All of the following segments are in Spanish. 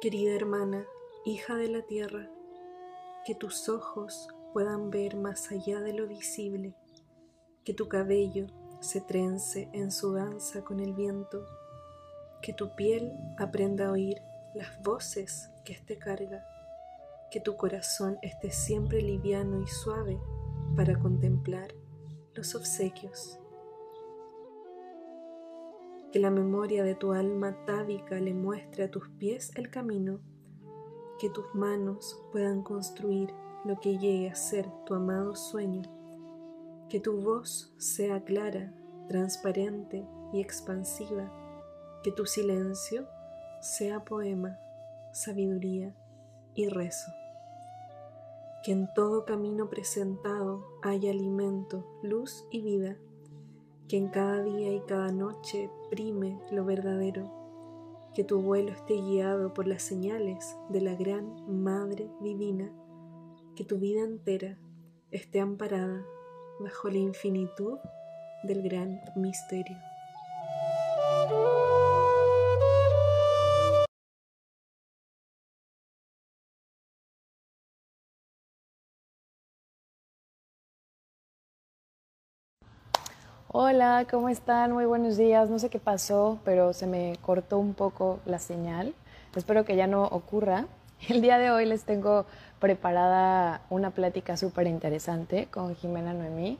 Querida hermana, hija de la tierra, que tus ojos puedan ver más allá de lo visible, que tu cabello se trence en su danza con el viento, que tu piel aprenda a oír las voces que éste carga, que tu corazón esté siempre liviano y suave para contemplar los obsequios. Que la memoria de tu alma tábica le muestre a tus pies el camino, que tus manos puedan construir lo que llegue a ser tu amado sueño, que tu voz sea clara, transparente y expansiva, que tu silencio sea poema, sabiduría y rezo. Que en todo camino presentado haya alimento, luz y vida que en cada día y cada noche prime lo verdadero, que tu vuelo esté guiado por las señales de la gran Madre Divina, que tu vida entera esté amparada bajo la infinitud del gran misterio. Hola, ¿cómo están? Muy buenos días. No sé qué pasó, pero se me cortó un poco la señal. Espero que ya no ocurra. El día de hoy les tengo preparada una plática súper interesante con Jimena Noemí,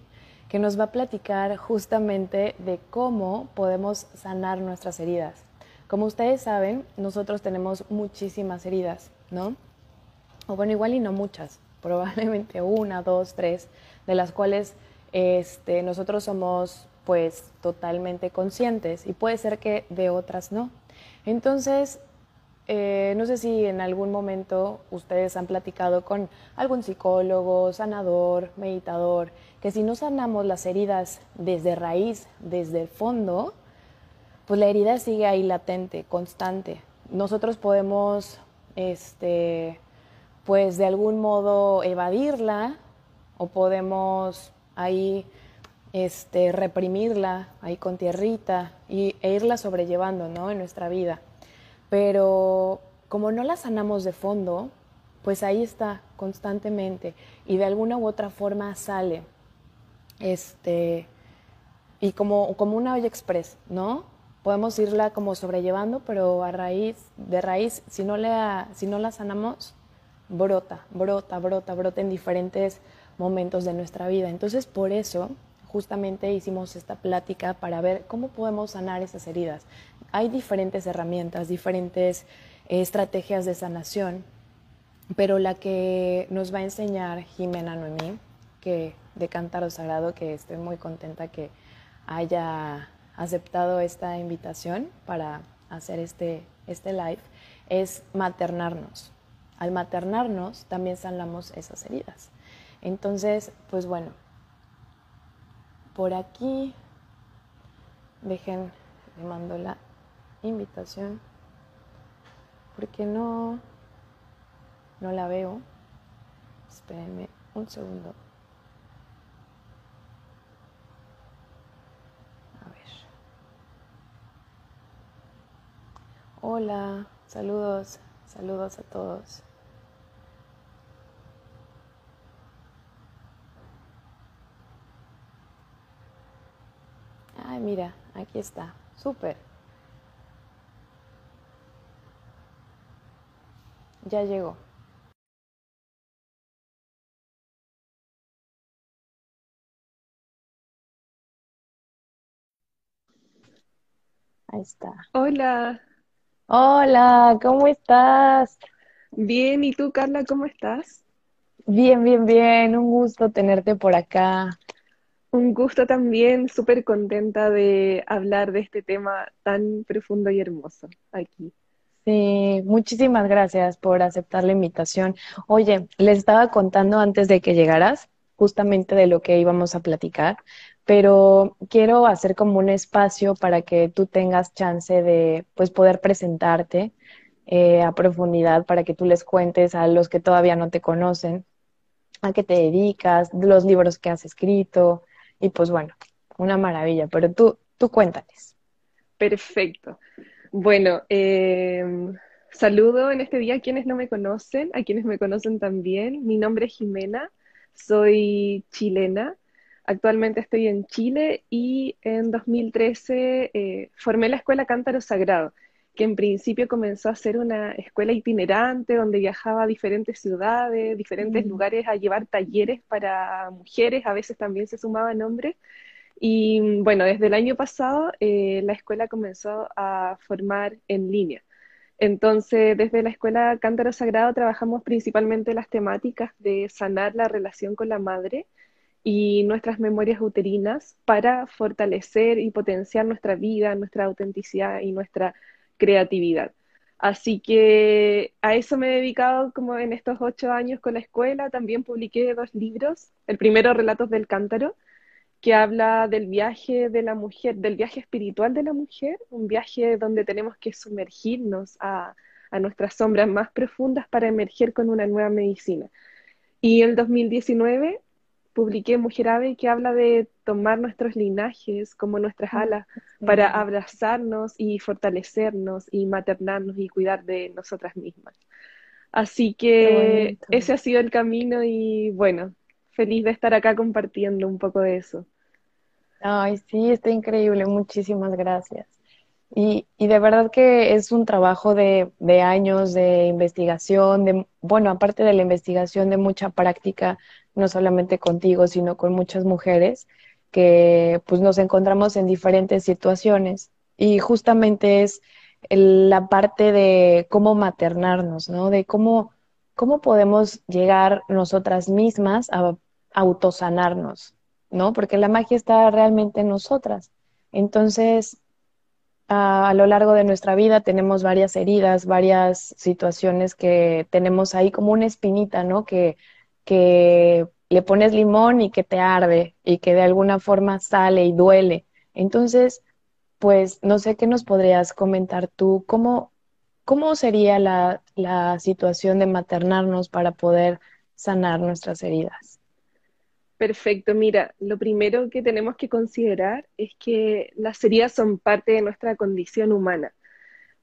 que nos va a platicar justamente de cómo podemos sanar nuestras heridas. Como ustedes saben, nosotros tenemos muchísimas heridas, ¿no? O bueno, igual y no muchas, probablemente una, dos, tres, de las cuales este, nosotros somos pues totalmente conscientes y puede ser que de otras no. Entonces, eh, no sé si en algún momento ustedes han platicado con algún psicólogo, sanador, meditador, que si no sanamos las heridas desde raíz, desde el fondo, pues la herida sigue ahí latente, constante. Nosotros podemos, este, pues de algún modo evadirla o podemos ahí este, reprimirla ahí con tierrita y, e irla sobrellevando ¿no? en nuestra vida. Pero como no la sanamos de fondo, pues ahí está constantemente y de alguna u otra forma sale. Este, y como, como una olla express, ¿no? Podemos irla como sobrellevando, pero a raíz, de raíz, si no, le, si no la sanamos, brota, brota, brota, brota en diferentes momentos de nuestra vida. Entonces, por eso, justamente hicimos esta plática para ver cómo podemos sanar esas heridas. Hay diferentes herramientas, diferentes eh, estrategias de sanación, pero la que nos va a enseñar Jimena Noemí, que de Cántaro Sagrado, que estoy muy contenta que haya aceptado esta invitación para hacer este, este live, es maternarnos. Al maternarnos también sanamos esas heridas. Entonces, pues bueno, por aquí, dejen, le mando la invitación, porque no, no la veo. Espérenme un segundo. A ver. Hola, saludos, saludos a todos. Ay, mira, aquí está. Súper. Ya llegó. Ahí está. Hola. Hola, ¿cómo estás? Bien, ¿y tú, Carla, cómo estás? Bien, bien, bien. Un gusto tenerte por acá. Un gusto también, súper contenta de hablar de este tema tan profundo y hermoso aquí. Sí, muchísimas gracias por aceptar la invitación. Oye, les estaba contando antes de que llegaras justamente de lo que íbamos a platicar, pero quiero hacer como un espacio para que tú tengas chance de pues poder presentarte eh, a profundidad, para que tú les cuentes a los que todavía no te conocen a qué te dedicas, los libros que has escrito, y pues bueno, una maravilla, pero tú, tú cuéntales. Perfecto. Bueno, em, saludo en este día a quienes no me conocen, a quienes me conocen también. Mi nombre es Jimena, soy chilena. Actualmente estoy en Chile y en 2013 eh, formé la Escuela Cántaro Sagrado, que en principio comenzó a ser una escuela itinerante donde viajaba a diferentes ciudades, diferentes mm. lugares a llevar talleres para mujeres, a veces también se sumaban hombres. Y bueno, desde el año pasado eh, la escuela comenzó a formar en línea. Entonces, desde la Escuela Cántaro Sagrado trabajamos principalmente las temáticas de sanar la relación con la madre y nuestras memorias uterinas para fortalecer y potenciar nuestra vida, nuestra autenticidad y nuestra creatividad. Así que a eso me he dedicado como en estos ocho años con la escuela. También publiqué dos libros. El primero, Relatos del Cántaro, que habla del viaje de la mujer, del viaje espiritual de la mujer, un viaje donde tenemos que sumergirnos a, nuestras sombras más profundas para emerger con una nueva medicina. Y en 2019 publiqué Mujer Ave, que habla de tomar nuestros linajes como nuestras mm, alas para abrazarnos y fortalecernos y maternarnos y cuidar de nosotras mismas. Así que ese ha sido el camino y bueno, feliz de estar acá compartiendo un poco de eso. Ay, sí, está increíble, muchísimas gracias. Y, y de verdad que es un trabajo de, de, años de investigación, de, bueno, aparte de la investigación, de mucha práctica, no solamente contigo, sino con muchas mujeres que pues nos encontramos en diferentes situaciones. Y justamente es la parte de cómo maternarnos, ¿no? De cómo, cómo podemos llegar nosotras mismas a autosanarnos, ¿no? Porque la magia está realmente en nosotras. Entonces, a, lo largo de nuestra vida tenemos varias heridas, varias situaciones que tenemos ahí como una espinita, ¿no? Que, que le pones limón y que te arde y que de alguna forma sale y duele. Entonces, pues no sé qué nos podrías comentar tú, cómo, cómo sería la, la situación de maternarnos para poder sanar nuestras heridas. Perfecto, mira, lo primero que tenemos que considerar es que las heridas son parte de nuestra condición humana.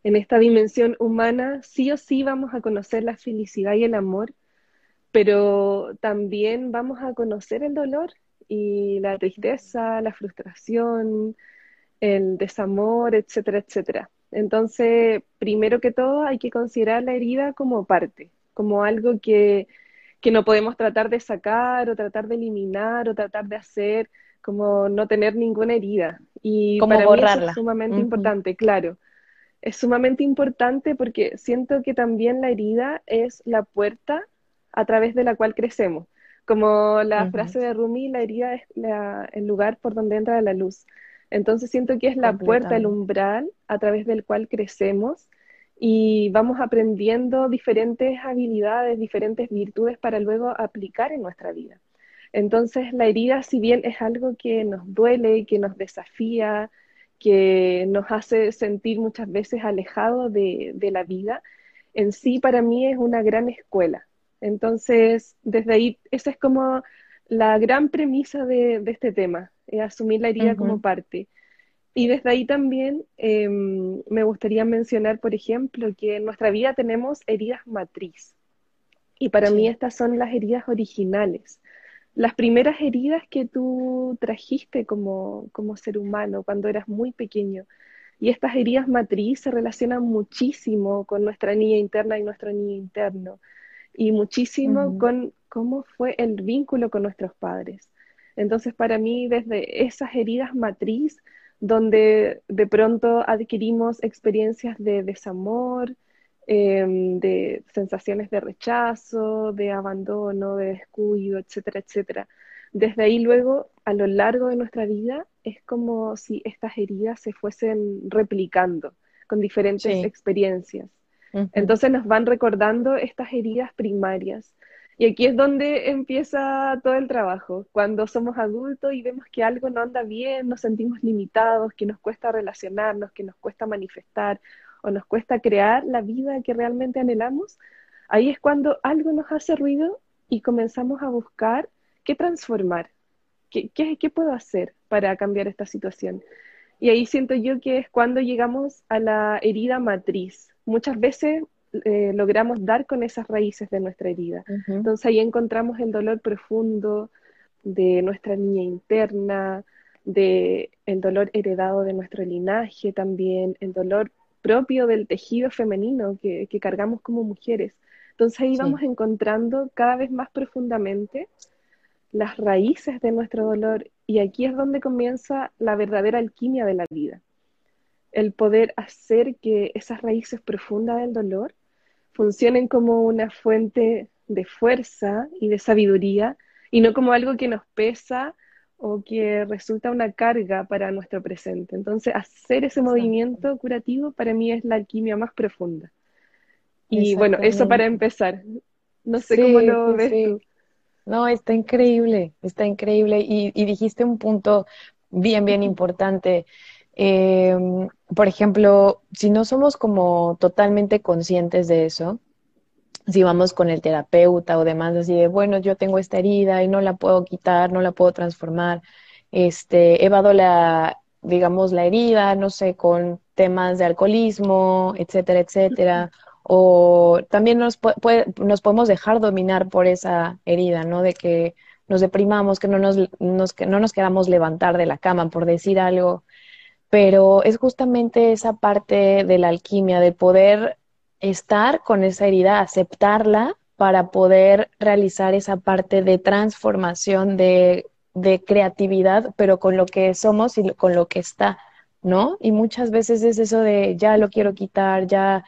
En esta dimensión humana sí o sí vamos a conocer la felicidad y el amor, pero también vamos a conocer el dolor y la tristeza, la frustración, el desamor, etcétera, etcétera. Entonces, primero que todo, hay que considerar la herida como parte, como algo que que no podemos tratar de sacar o tratar de eliminar o tratar de hacer como no tener ninguna herida. Y como para borrarla. Mí es sumamente importante, claro. Es sumamente importante porque siento que también la herida es la puerta a través de la cual crecemos. Como la frase de Rumi, la herida es el lugar por donde entra la luz. Entonces siento que es la puerta, el umbral a través del cual crecemos y vamos aprendiendo diferentes habilidades, diferentes virtudes para luego aplicar en nuestra vida. Entonces, la herida, si bien es algo que nos duele, que nos desafía, que nos hace sentir muchas veces alejados de, la vida, en sí para mí es una gran escuela. Entonces, desde ahí, esa es como la gran premisa de, este tema, asumir la herida como parte. Y desde ahí también em, me gustaría mencionar, por ejemplo, que en nuestra vida tenemos heridas matriz. Y para mí estas son las heridas originales. Las primeras heridas que tú trajiste como, como ser humano cuando eras muy pequeño. Y estas heridas matriz se relacionan muchísimo con nuestra niña interna y nuestro niño interno. Y muchísimo con cómo fue el vínculo con nuestros padres. Entonces, para mí, desde esas heridas matriz, donde de pronto adquirimos experiencias de desamor, em, de sensaciones de rechazo, de abandono, de descuido, etcétera, etcétera. Desde ahí luego, a lo largo de nuestra vida, es como si estas heridas se fuesen replicando con diferentes experiencias. Entonces nos van recordando estas heridas primarias y aquí es donde empieza todo el trabajo, cuando somos adultos y vemos que algo no anda bien, nos sentimos limitados, que nos cuesta relacionarnos, que nos cuesta manifestar o nos cuesta crear la vida que realmente anhelamos, ahí es cuando algo nos hace ruido y comenzamos a buscar qué transformar, qué, qué, qué puedo hacer para cambiar esta situación. Y ahí siento yo que es cuando llegamos a la herida matriz. Muchas veces eh, logramos dar con esas raíces de nuestra herida. Entonces ahí encontramos el dolor profundo de nuestra niña interna, de el dolor heredado de nuestro linaje también, el dolor propio del tejido femenino que, cargamos como mujeres. Entonces ahí vamos encontrando cada vez más profundamente las raíces de nuestro dolor y aquí es donde comienza la verdadera alquimia de la vida. El poder hacer que esas raíces profundas del dolor funcionen como una fuente de fuerza y de sabiduría y no como algo que nos pesa o que resulta una carga para nuestro presente. Entonces, hacer ese movimiento curativo para mí es la alquimia más profunda. Y bueno, eso para empezar. No sé cómo lo ves tú. No, está increíble, está increíble. Y, dijiste un punto bien, bien importante. Em, por ejemplo, si no somos como totalmente conscientes de eso, si vamos con el terapeuta o demás, así de, bueno, yo tengo esta herida y no la puedo quitar, no la puedo transformar, este, evado la, digamos, la herida, no sé, con temas de alcoholismo, etcétera, etcétera, o también nos, nos podemos dejar dominar por esa herida, ¿no? De que nos deprimamos, que no nos, nos, que no nos queramos levantar de la cama por decir algo, pero es justamente esa parte de la alquimia, de poder estar con esa herida, aceptarla para poder realizar esa parte de transformación, de, creatividad, pero con lo que somos y con lo que está, ¿no? Y muchas veces es eso de ya lo quiero quitar, ya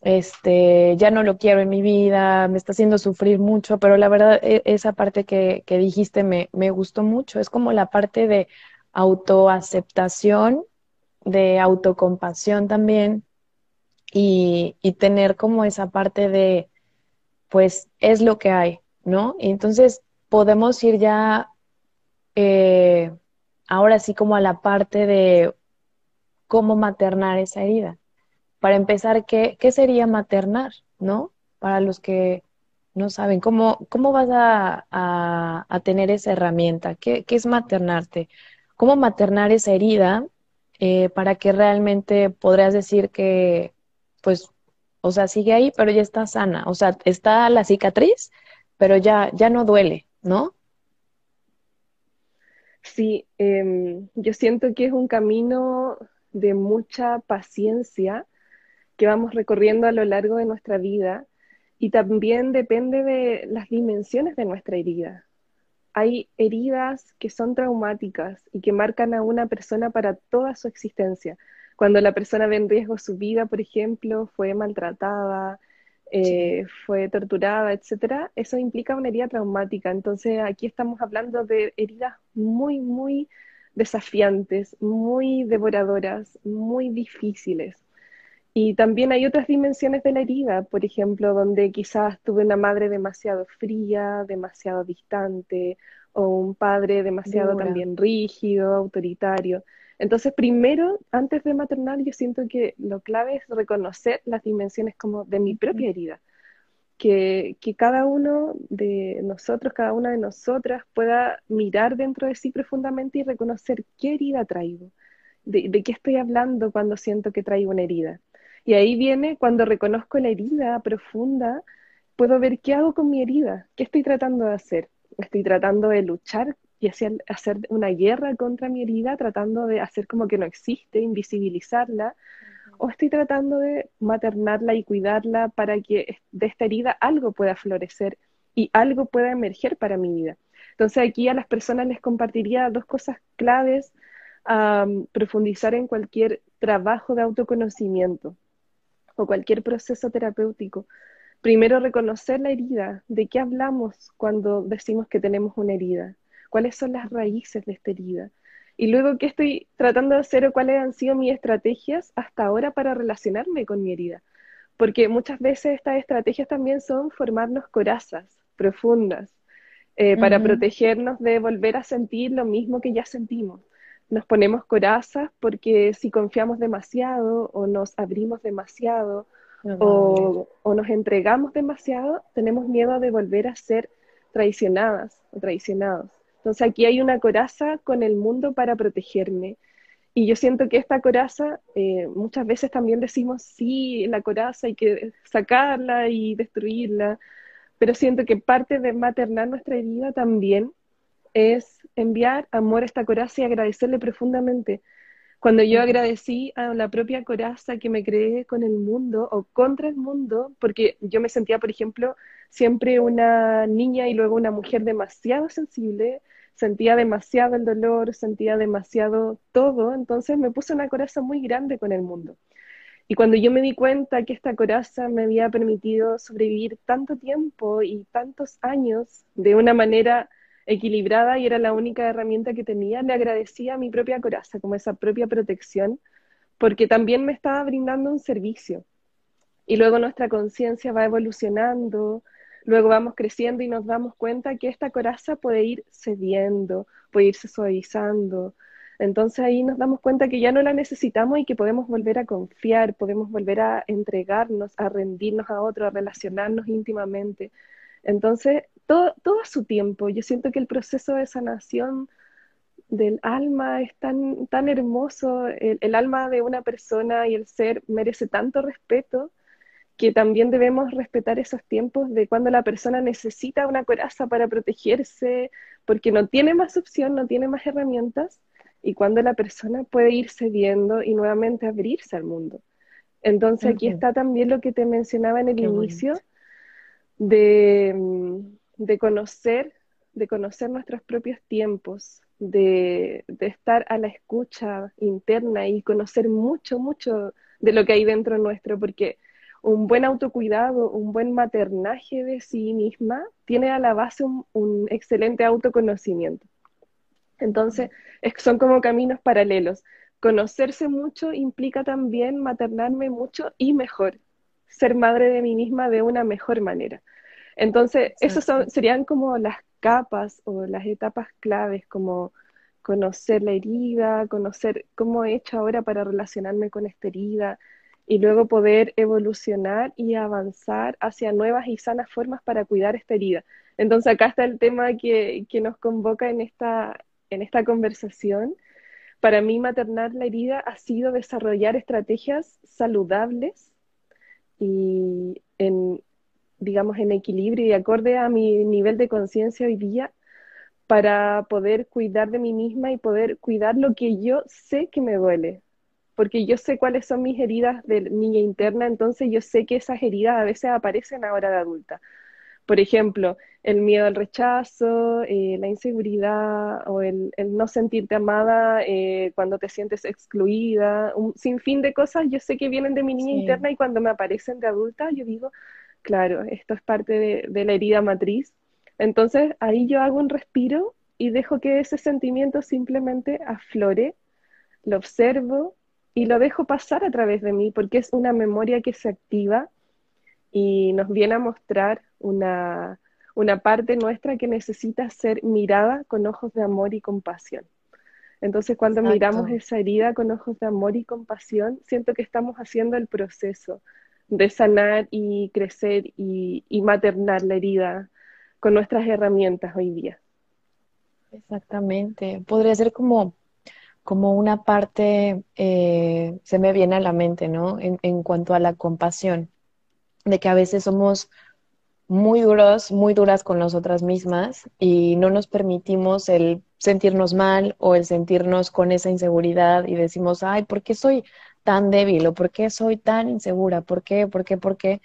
este, ya no lo quiero en mi vida, me está haciendo sufrir mucho, pero la verdad, e, esa parte que, que dijiste me, me gustó mucho, es como la parte de autoaceptación, de autocompasión también, y, y tener como esa parte de, pues es lo que hay, ¿no? Y entonces podemos ir ya eh, ahora sí como a la parte de cómo maternar esa herida. Para empezar, ¿qué, qué sería maternar, no? Para los que no saben, ¿cómo, cómo vas a, a, tener esa herramienta? ¿Qué, ¿Qué, es maternarte? ¿Cómo maternar esa herida eh, para que realmente podrías decir que pues, o sea, sigue ahí, pero ya está sana. O sea, está la cicatriz, pero ya, ya no duele, ¿no? Sí, em, yo siento que es un camino de mucha paciencia que vamos recorriendo a lo largo de nuestra vida y también depende de las dimensiones de nuestra herida. Hay heridas que son traumáticas y que marcan a una persona para toda su existencia cuando la persona ve en riesgo su vida, por ejemplo, fue maltratada, eh, fue torturada, etcétera, eso implica una herida traumática. Entonces, aquí estamos hablando de heridas muy, muy desafiantes, muy devoradoras, muy difíciles. Y también hay otras dimensiones de la herida, por ejemplo, donde quizás tuve una madre demasiado fría, demasiado distante, o un padre demasiado también rígido, autoritario. Entonces, primero, antes de maternar, yo siento que lo clave es reconocer las dimensiones como de mi propia herida. Que, cada uno de nosotros, cada una de nosotras pueda mirar dentro de sí profundamente y reconocer qué herida traigo, de, de qué estoy hablando cuando siento que traigo una herida. Y ahí viene cuando reconozco la herida profunda, puedo ver qué hago con mi herida, qué estoy tratando de hacer. Estoy tratando de luchar y hacer, hacer una guerra contra mi herida, tratando de hacer como que no existe, invisibilizarla, o estoy tratando de maternarla y cuidarla para que de esta herida algo pueda florecer y algo pueda emerger para mi vida. Entonces aquí a las personas les compartiría dos cosas claves a profundizar en cualquier trabajo de autoconocimiento o cualquier proceso terapéutico. Primero, reconocer la herida. ¿De qué hablamos cuando decimos que tenemos una herida? cuáles son las raíces de esta herida. Y luego, ¿qué estoy tratando de hacer o cuáles han sido mis estrategias hasta ahora para relacionarme con mi herida? Porque muchas veces estas estrategias también son formarnos corazas profundas eh, para protegernos de volver a sentir lo mismo que ya sentimos. Nos ponemos corazas porque si confiamos demasiado o nos abrimos demasiado o, o, nos entregamos demasiado, tenemos miedo de volver a ser traicionadas o traicionados. Entonces aquí hay una coraza con el mundo para protegerme. Y yo siento que esta coraza, eh, muchas veces también decimos, sí, la coraza hay que sacarla y destruirla, pero siento que parte de maternar nuestra herida también es enviar amor a esta coraza y agradecerle profundamente. Cuando yo agradecí a la propia coraza que me creé con el mundo o contra el mundo, porque yo me sentía, por ejemplo, siempre una niña y luego una mujer demasiado sensible, sentía demasiado el dolor, sentía demasiado todo, entonces me puse una coraza muy grande con el mundo. Y cuando yo me di cuenta que esta coraza me había permitido sobrevivir tanto tiempo y tantos años de una manera equilibrada y era la única herramienta que tenía, le agradecía mi propia coraza, como esa propia protección, porque también me estaba brindando un servicio. Y luego nuestra conciencia va evolucionando, luego vamos creciendo y nos damos cuenta que esta coraza puede ir cediendo, puede irse suavizando. Entonces ahí nos damos cuenta que ya no la necesitamos y que podemos volver a confiar, podemos volver a entregarnos, a rendirnos a otro, a relacionarnos íntimamente. Entonces todo, a su tiempo. Yo siento que el proceso de sanación del alma es tan, tan hermoso, el, alma de una persona y el ser merece tanto respeto que también debemos respetar esos tiempos de cuando la persona necesita una coraza para protegerse, porque no tiene más opción, no tiene más herramientas, y cuando la persona puede ir cediendo y nuevamente abrirse al mundo. Entonces aquí está también lo que te mencionaba en el inicio, de mm, de conocer, de conocer nuestros propios tiempos, de, estar a la escucha interna y conocer mucho, mucho de lo que hay dentro nuestro, porque un buen autocuidado, un buen maternaje de sí misma tiene a la base un, excelente autoconocimiento. Entonces, son como caminos paralelos. Conocerse mucho implica también maternarme mucho y mejor, ser madre de mí misma de una mejor manera. Entonces, esas serían como las capas o las etapas claves, como conocer la herida, conocer cómo he hecho ahora para relacionarme con esta herida y luego poder evolucionar y avanzar hacia nuevas y sanas formas para cuidar esta herida. Entonces acá está el tema que, que nos convoca en esta, en esta conversación. Para mí maternar la herida ha sido desarrollar estrategias saludables y en, digamos, en equilibrio y acorde a mi nivel de conciencia hoy día para poder cuidar de mí misma y poder cuidar lo que yo sé que me duele. Porque yo sé cuáles son mis heridas de niña interna, entonces yo sé que esas heridas a veces aparecen ahora de adulta. Por ejemplo, el miedo al rechazo, eh, la inseguridad o el, no sentirte amada eh, cuando te sientes excluida, un sinfín de cosas yo sé que vienen de mi niña interna y cuando me aparecen de adulta yo digo, claro, esto es parte de, la herida matriz. Entonces ahí yo hago un respiro y dejo que ese sentimiento simplemente aflore, lo observo y lo dejo pasar a través de mí porque es una memoria que se activa y nos viene a mostrar una, parte nuestra que necesita ser mirada con ojos de amor y compasión. Entonces, cuando miramos esa herida con ojos de amor y compasión, siento que estamos haciendo el proceso de sanar y crecer y, maternar la herida con nuestras herramientas hoy día. Exactamente. Podría ser como, como una parte, eh, se me viene a la mente, ¿no? En, en, cuanto a la compasión, de que a veces somos muy duros, muy duras con nosotras mismas y no nos permitimos el sentirnos mal o el sentirnos con esa inseguridad y decimos, ay, ¿por qué soy tan débil o por qué soy tan insegura, por qué, por qué, por qué.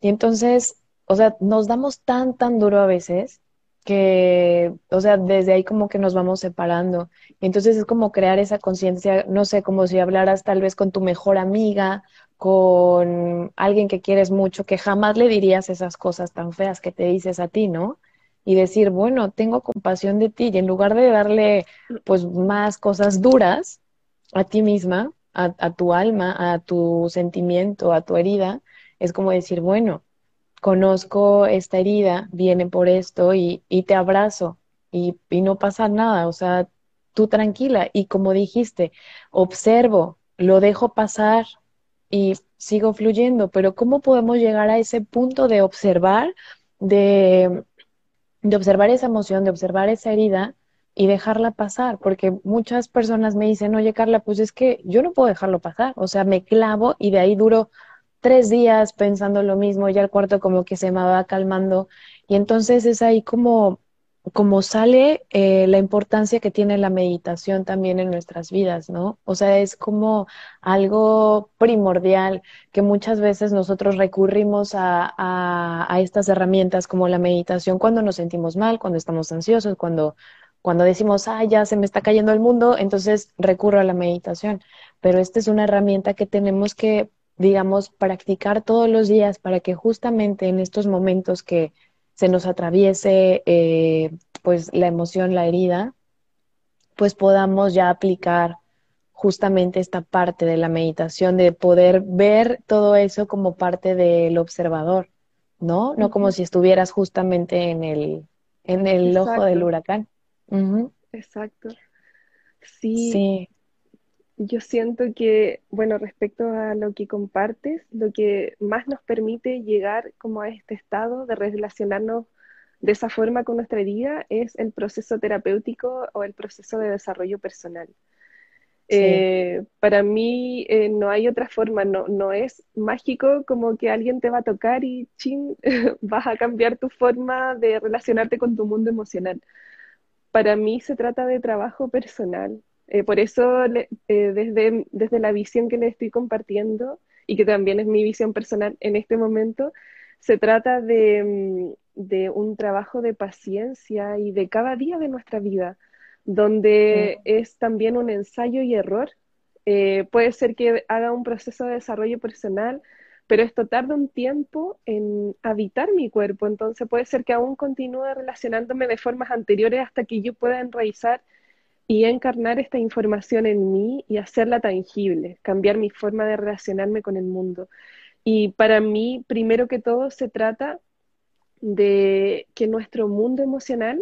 Y entonces, o sea, nos damos tan, tan duro a veces que, o sea, desde ahí como que nos vamos separando. Y entonces es como crear esa conciencia, no sé, como si hablaras tal vez con tu mejor amiga, con alguien que quieres mucho, que jamás le dirías esas cosas tan feas que te dices a ti, ¿no? Y decir, bueno, tengo compasión de ti, y en lugar de darle pues más cosas duras a ti misma, a, tu alma, a tu sentimiento, a tu herida, es como decir, bueno, conozco esta herida, viene por esto y, te abrazo y, y, no pasa nada, o sea, tú tranquila y como dijiste, observo, lo dejo pasar y sigo fluyendo, pero ¿cómo podemos llegar a ese punto de observar, de, de observar esa emoción, de observar esa herida y dejarla pasar, porque muchas personas me dicen, oye Carla, pues es que yo no puedo dejarlo pasar, o sea, me clavo y de ahí duro tres días pensando lo mismo, ya el cuarto como que se me va calmando y entonces es ahí como, como sale eh, la importancia que tiene la meditación también en nuestras vidas, ¿no? O sea, es como algo primordial que muchas veces nosotros recurrimos a, a estas herramientas como la meditación cuando nos sentimos mal, cuando estamos ansiosos, cuando cuando decimos, ah, ya se me está cayendo el mundo, entonces recurro a la meditación. Pero esta es una herramienta que tenemos que, digamos, practicar todos los días para que justamente en estos momentos que se nos atraviese, eh, pues, la emoción, la herida, pues podamos ya aplicar justamente esta parte de la meditación, de poder ver todo eso como parte del observador, ¿no? No como si estuvieras justamente en el, en el ojo del huracán. Exacto. Sí, Yo siento que, bueno, respecto a lo que compartes, lo que más nos permite llegar como a este estado de relacionarnos de esa forma con nuestra vida es el proceso terapéutico o el proceso de desarrollo personal. Eh, para mí eh, no hay otra forma, no, no es mágico como que alguien te va a tocar y ching, vas a cambiar tu forma de relacionarte con tu mundo emocional para mí se trata de trabajo personal. Eh, por eso, eh, desde, desde la visión que le estoy compartiendo, y que también es mi visión personal en este momento, se trata de, mm, de un trabajo de paciencia y de cada día de nuestra vida, donde es también un ensayo y error. Eh, puede ser que haga un proceso de desarrollo personal, pero esto tarda un tiempo en habitar mi cuerpo, entonces puede ser que aún continúe relacionándome de formas anteriores hasta que yo pueda enraizar y encarnar esta información en mí y hacerla tangible, cambiar mi forma de relacionarme con el mundo. Y para mí, primero que todo, se trata de que nuestro mundo emocional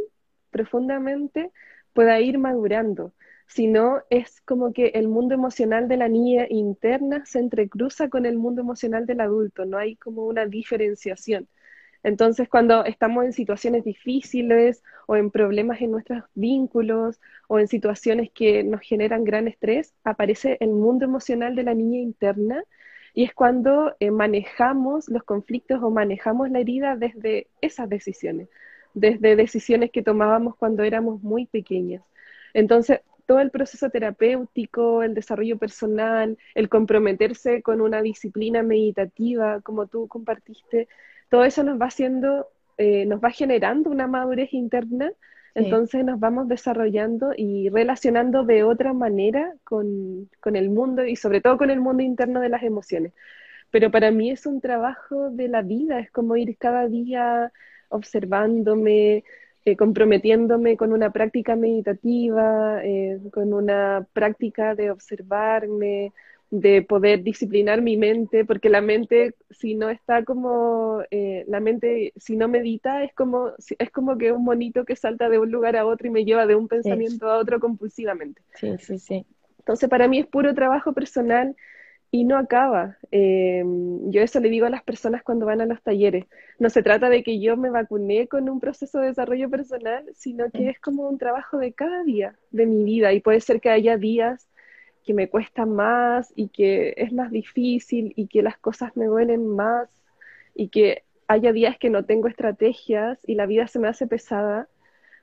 profundamente pueda ir madurando, sino es como que el mundo emocional de la niña interna se entrecruza con el mundo emocional del adulto, no hay como una diferenciación. Entonces, cuando estamos en situaciones difíciles o en problemas en nuestros vínculos o en situaciones que nos generan gran estrés, aparece el mundo emocional de la niña interna y es cuando eh, manejamos los conflictos o manejamos la herida desde esas decisiones, desde decisiones que tomábamos cuando éramos muy pequeñas. Entonces, todo el proceso terapéutico, el desarrollo personal, el comprometerse con una disciplina meditativa, como tú compartiste, todo eso nos va haciendo, eh, nos va generando una madurez interna, entonces nos vamos desarrollando y relacionando de otra manera con, con el mundo y sobre todo con el mundo interno de las emociones. Pero para mí es un trabajo de la vida, es como ir cada día observándome, eh, comprometiéndome con una práctica meditativa, eh, con una práctica de observarme, de poder disciplinar mi mente, porque la mente, si no está como, eh, la mente, si no medita, es como, es como que un monito que salta de un lugar a otro y me lleva de un pensamiento a otro compulsivamente. Sí, sí, sí. Entonces, para mí es puro trabajo personal y no acaba. Eh, yo eso le digo a las personas cuando van a los talleres. No se trata de que yo me vacuné con un proceso de desarrollo personal, sino que es como un trabajo de cada día de mi vida y puede ser que haya días que me cuesta más y que es más difícil y que las cosas me duelen más y que haya días que no tengo estrategias y la vida se me hace pesada,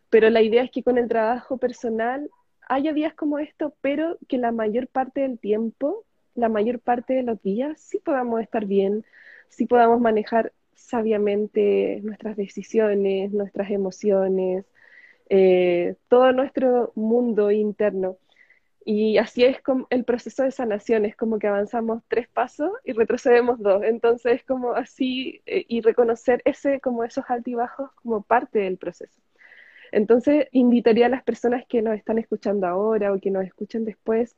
pero la idea es que con el trabajo personal haya días como esto, pero que la mayor parte del tiempo la mayor parte de los días sí podamos estar bien, sí podamos manejar sabiamente nuestras decisiones, nuestras emociones, eh, todo nuestro mundo interno. Y así es como el proceso de sanación, es como que avanzamos tres pasos y retrocedemos dos. Entonces, es como así, eh, y reconocer ese, como esos altibajos como parte del proceso. Entonces, invitaría a las personas que nos están escuchando ahora o que nos escuchen después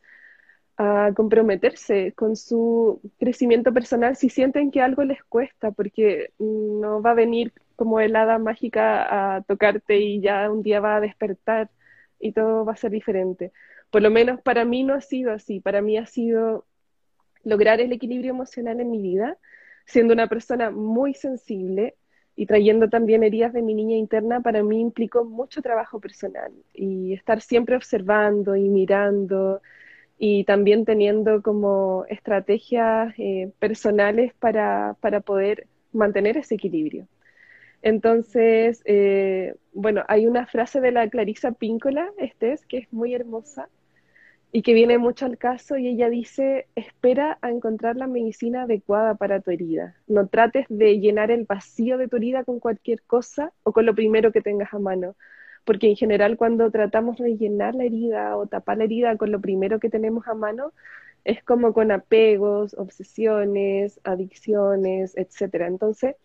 a comprometerse con su crecimiento personal si sienten que algo les cuesta, porque no va a venir como el hada mágica a tocarte y ya un día va a despertar y todo va a ser diferente. Por lo menos para mí no ha sido así, para mí ha sido lograr el equilibrio emocional en mi vida, siendo una persona muy sensible, y trayendo también heridas de mi niña interna, para mí implicó mucho trabajo personal y estar siempre observando y mirando y también teniendo como estrategias eh, personales para, para, poder mantener ese equilibrio. Entonces, eh, bueno, hay una frase de la Clarisa Píncola, este es, que es muy hermosa, y que viene mucho al caso y ella dice, espera a encontrar la medicina adecuada para tu herida. No trates de llenar el vacío de tu herida con cualquier cosa o con lo primero que tengas a mano, porque en general cuando tratamos de llenar la herida o tapar la herida con lo primero que tenemos a mano, es como con apegos, obsesiones, adicciones, etc. Entonces,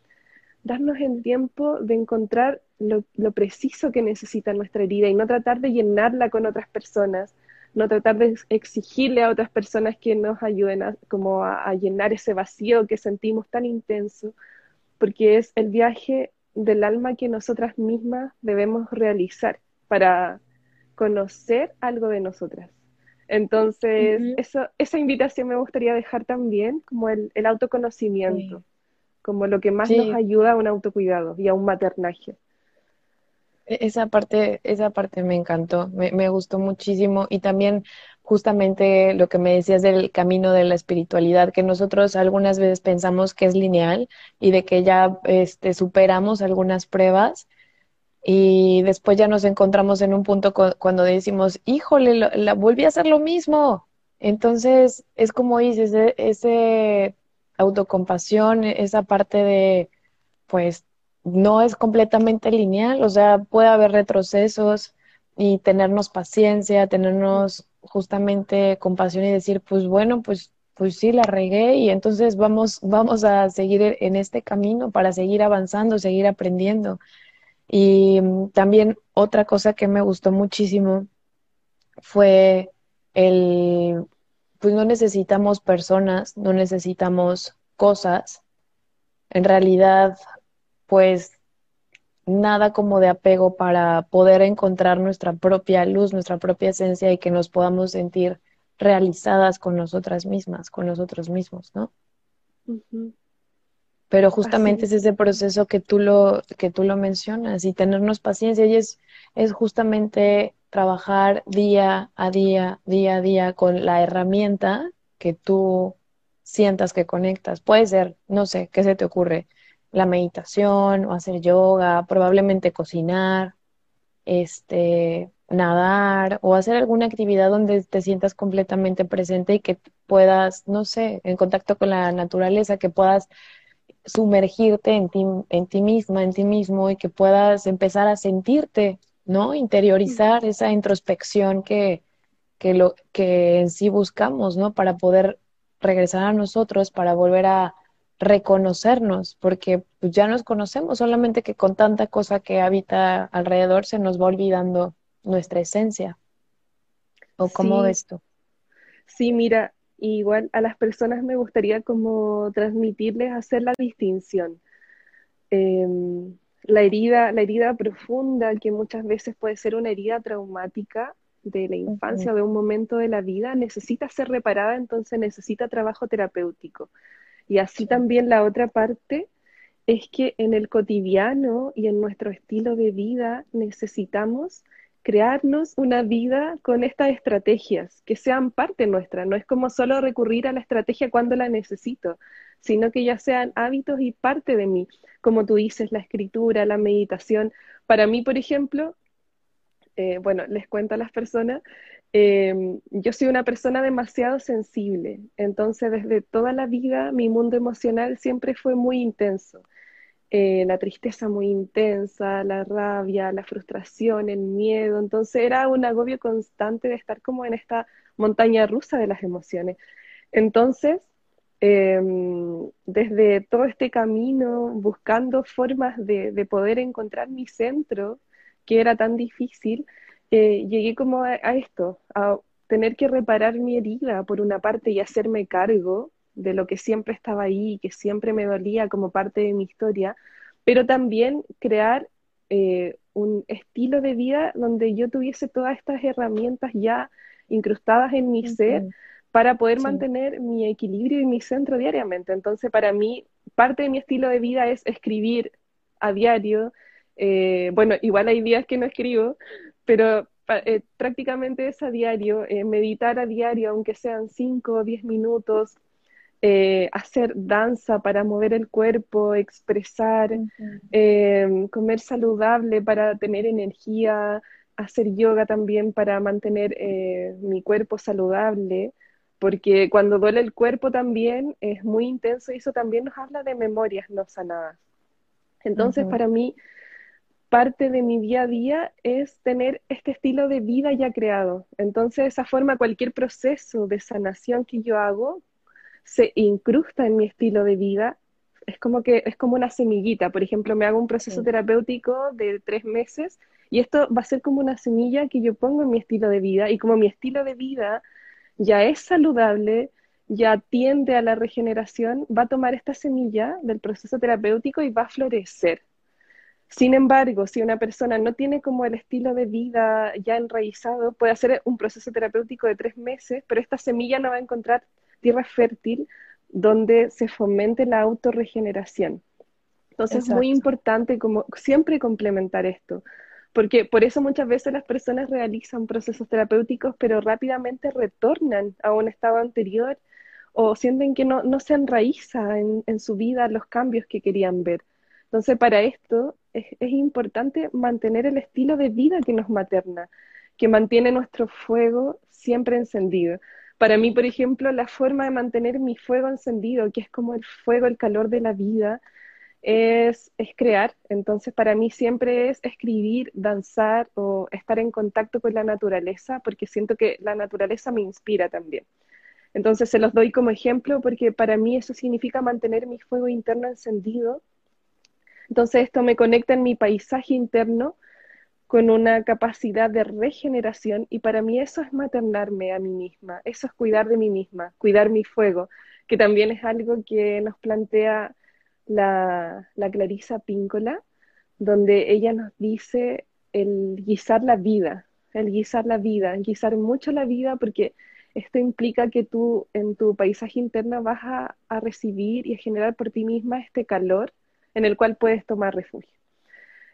darnos el tiempo de encontrar lo, lo preciso que necesita nuestra herida y no tratar de llenarla con otras personas no tratar de exigirle a otras personas que nos ayuden a, como a, llenar ese vacío que sentimos tan intenso, porque es el viaje del alma que nosotras mismas debemos realizar para conocer algo de nosotras. Entonces, eso, esa invitación me gustaría dejar también como el, autoconocimiento, como lo que más nos ayuda a un autocuidado y a un maternaje. E-, esa parte, esa parte me encantó, me, gustó muchísimo y también justamente lo que me decías del camino de la espiritualidad, que nosotros algunas veces pensamos que es lineal y de que ya este, superamos algunas pruebas y después ya nos encontramos en un punto cuando decimos, híjole, la, volví a hacer lo mismo. Entonces es como dices, ese, ese autocompasión, esa parte de, pues, no es completamente lineal, o sea, puede haber retrocesos y tenernos paciencia, tenernos justamente compasión y decir, pues bueno, pues pues sí la regué y entonces vamos vamos a seguir en este camino para seguir avanzando, seguir aprendiendo. Y mm, también otra cosa que me gustó muchísimo fue el pues no necesitamos personas, no necesitamos cosas. En realidad pues nada como de apego para poder encontrar nuestra propia luz, nuestra propia esencia y que nos podamos sentir realizadas con nosotras mismas, con nosotros mismos, ¿no? Pero justamente es ese proceso que tú lo, que tú lo mencionas y tenernos paciencia y es, es justamente trabajar día a día, día a día con la herramienta que tú sientas que conectas. Puede ser, no sé, ¿qué se te ocurre? La meditación o hacer yoga, probablemente cocinar, este, nadar o hacer alguna actividad donde te sientas completamente presente y que puedas, no sé, en contacto con la naturaleza, que puedas sumergirte en ti, en ti misma, en ti mismo y que puedas empezar a sentirte, ¿no? Interiorizar esa introspección que, que, lo, que en sí buscamos, ¿no? Para poder regresar a nosotros, para volver a reconocernos, porque pues, ya nos conocemos, solamente que con tanta cosa que habita alrededor se nos va olvidando nuestra esencia. ¿O cómo ves tú? Sí, mira, igual a las personas me gustaría como transmitirles hacer la distinción. Em, la herida, la herida profunda, que muchas veces puede ser una herida traumática de la infancia o de un momento de la vida, necesita ser reparada, entonces necesita trabajo terapéutico. Y así también la otra parte es que en el cotidiano y en nuestro estilo de vida necesitamos crearnos una vida con estas estrategias que sean parte nuestra. No es como solo recurrir a la estrategia cuando la necesito, sino que ya sean hábitos y parte de mí. Como tú dices, la escritura, la meditación. Para mí, por ejemplo, eh, bueno, les cuento a las personas, Em, yo soy una persona demasiado sensible, entonces desde toda la vida mi mundo emocional siempre fue muy intenso. Eh, la tristeza muy intensa, la rabia, la frustración, el miedo, entonces era un agobio constante de estar como en esta montaña rusa de las emociones. Entonces, em, desde todo este camino, buscando formas de, de poder encontrar mi centro, que era tan difícil, eh, llegué como a, esto, a tener que reparar mi herida por una parte y hacerme cargo de lo que siempre estaba ahí, que siempre me dolía como parte de mi historia, pero también crear eh, un estilo de vida donde yo tuviese todas estas herramientas ya incrustadas en mi ser para poder mantener mi equilibrio y mi centro diariamente. Entonces, para mí, parte de mi estilo de vida es escribir a diario. Eh, bueno, igual hay días que no escribo, pero eh, prácticamente es a diario, eh, meditar a diario, aunque sean 5 o 10 minutos, hacer danza para mover el cuerpo, expresar, comer saludable para tener energía, hacer yoga también para mantener mi cuerpo saludable porque cuando duele el cuerpo también es muy intenso y eso también nos habla de memorias no sanadas. Entonces, para mí, parte de mi día a día es tener este estilo de vida ya creado. Entonces, de esa forma, cualquier proceso de sanación que yo hago se incrusta en mi estilo de vida. Es como que es como una semillita. Por ejemplo, me hago un proceso terapéutico de tres meses y esto va a ser como una semilla que yo pongo en mi estilo de vida y como mi estilo de vida ya es saludable, ya tiende a la regeneración, va a tomar esta semilla del proceso terapéutico y va a florecer. Sin embargo, si una persona no tiene como el estilo de vida ya enraizado, puede hacer un proceso terapéutico de tres meses, pero esta semilla no va a encontrar tierra fértil donde se fomente la autorregeneración. Entonces es muy importante como siempre complementar esto. Porque por eso muchas veces las personas realizan procesos terapéuticos, pero rápidamente retornan a un estado anterior o sienten que no, se enraiza en, su vida los cambios que querían ver. Entonces, para esto es, es importante mantener el estilo de vida que nos materna, que mantiene nuestro fuego siempre encendido. Para mí, por ejemplo, la forma de mantener mi fuego encendido, que es como el fuego, el calor de la vida, es, crear. Entonces, para mí siempre es escribir, danzar o estar en contacto con la naturaleza, porque siento que la naturaleza me inspira también. Entonces, se los doy como ejemplo porque para mí eso significa mantener mi fuego interno encendido. Entonces, esto me conecta en mi paisaje interno con una capacidad de regeneración y para mí eso es maternarme a mí misma, eso es cuidar de mí misma, cuidar mi fuego, que también es algo que nos plantea la, la Clarisa Píncola, donde ella nos dice el guisar la vida, el guisar la vida, guisar mucho la vida porque esto implica que tú en tu paisaje interno vas a, recibir y a generar por ti misma este calor en el cual puedes tomar refugio.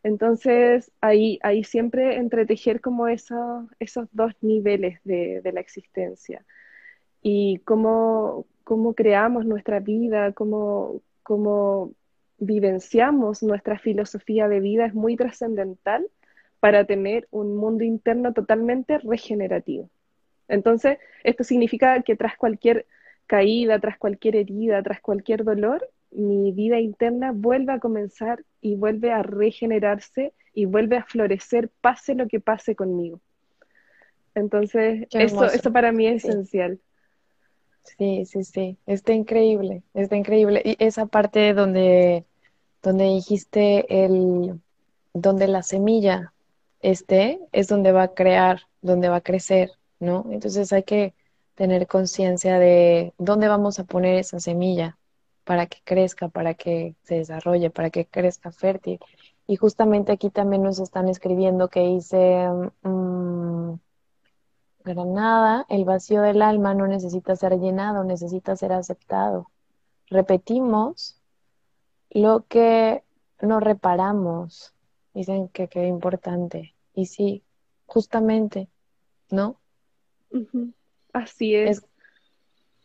Entonces, ahí, ahí siempre entretejer como esos dos niveles de, de la existencia y cómo, cómo, creamos nuestra vida, cómo, cómo vivenciamos nuestra filosofía de vida es muy trascendental para tener un mundo interno totalmente regenerativo. Entonces, esto significa que tras cualquier caída, tras cualquier herida, tras cualquier dolor, mi vida interna vuelve a comenzar y vuelve a regenerarse y vuelve a florecer, pase lo que pase conmigo. Entonces, eso, eso para mí es esencial. Sí, sí, sí, está increíble, está increíble. Y esa parte donde, donde dijiste el, donde la semilla esté, es donde va a crear, donde va a crecer, ¿no? Entonces hay que tener conciencia de dónde vamos a poner esa semilla para que crezca, para que se desarrolle, para que crezca fértil. Y justamente aquí también nos están escribiendo que dice, mm, Granada, el vacío del alma no necesita ser llenado, necesita ser aceptado. Repetimos lo que no reparamos. Dicen que qué importante. Y sí, justamente, ¿no? Así es.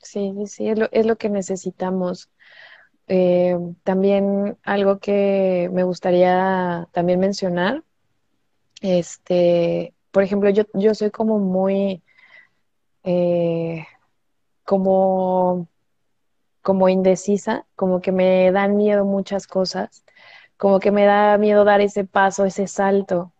Sí, sí, es lo, es lo que necesitamos. Eh, también algo que me gustaría también mencionar, este, por ejemplo, yo, yo soy como muy, eh, como, como indecisa, como que me dan miedo muchas cosas, como que me da miedo dar ese paso, ese salto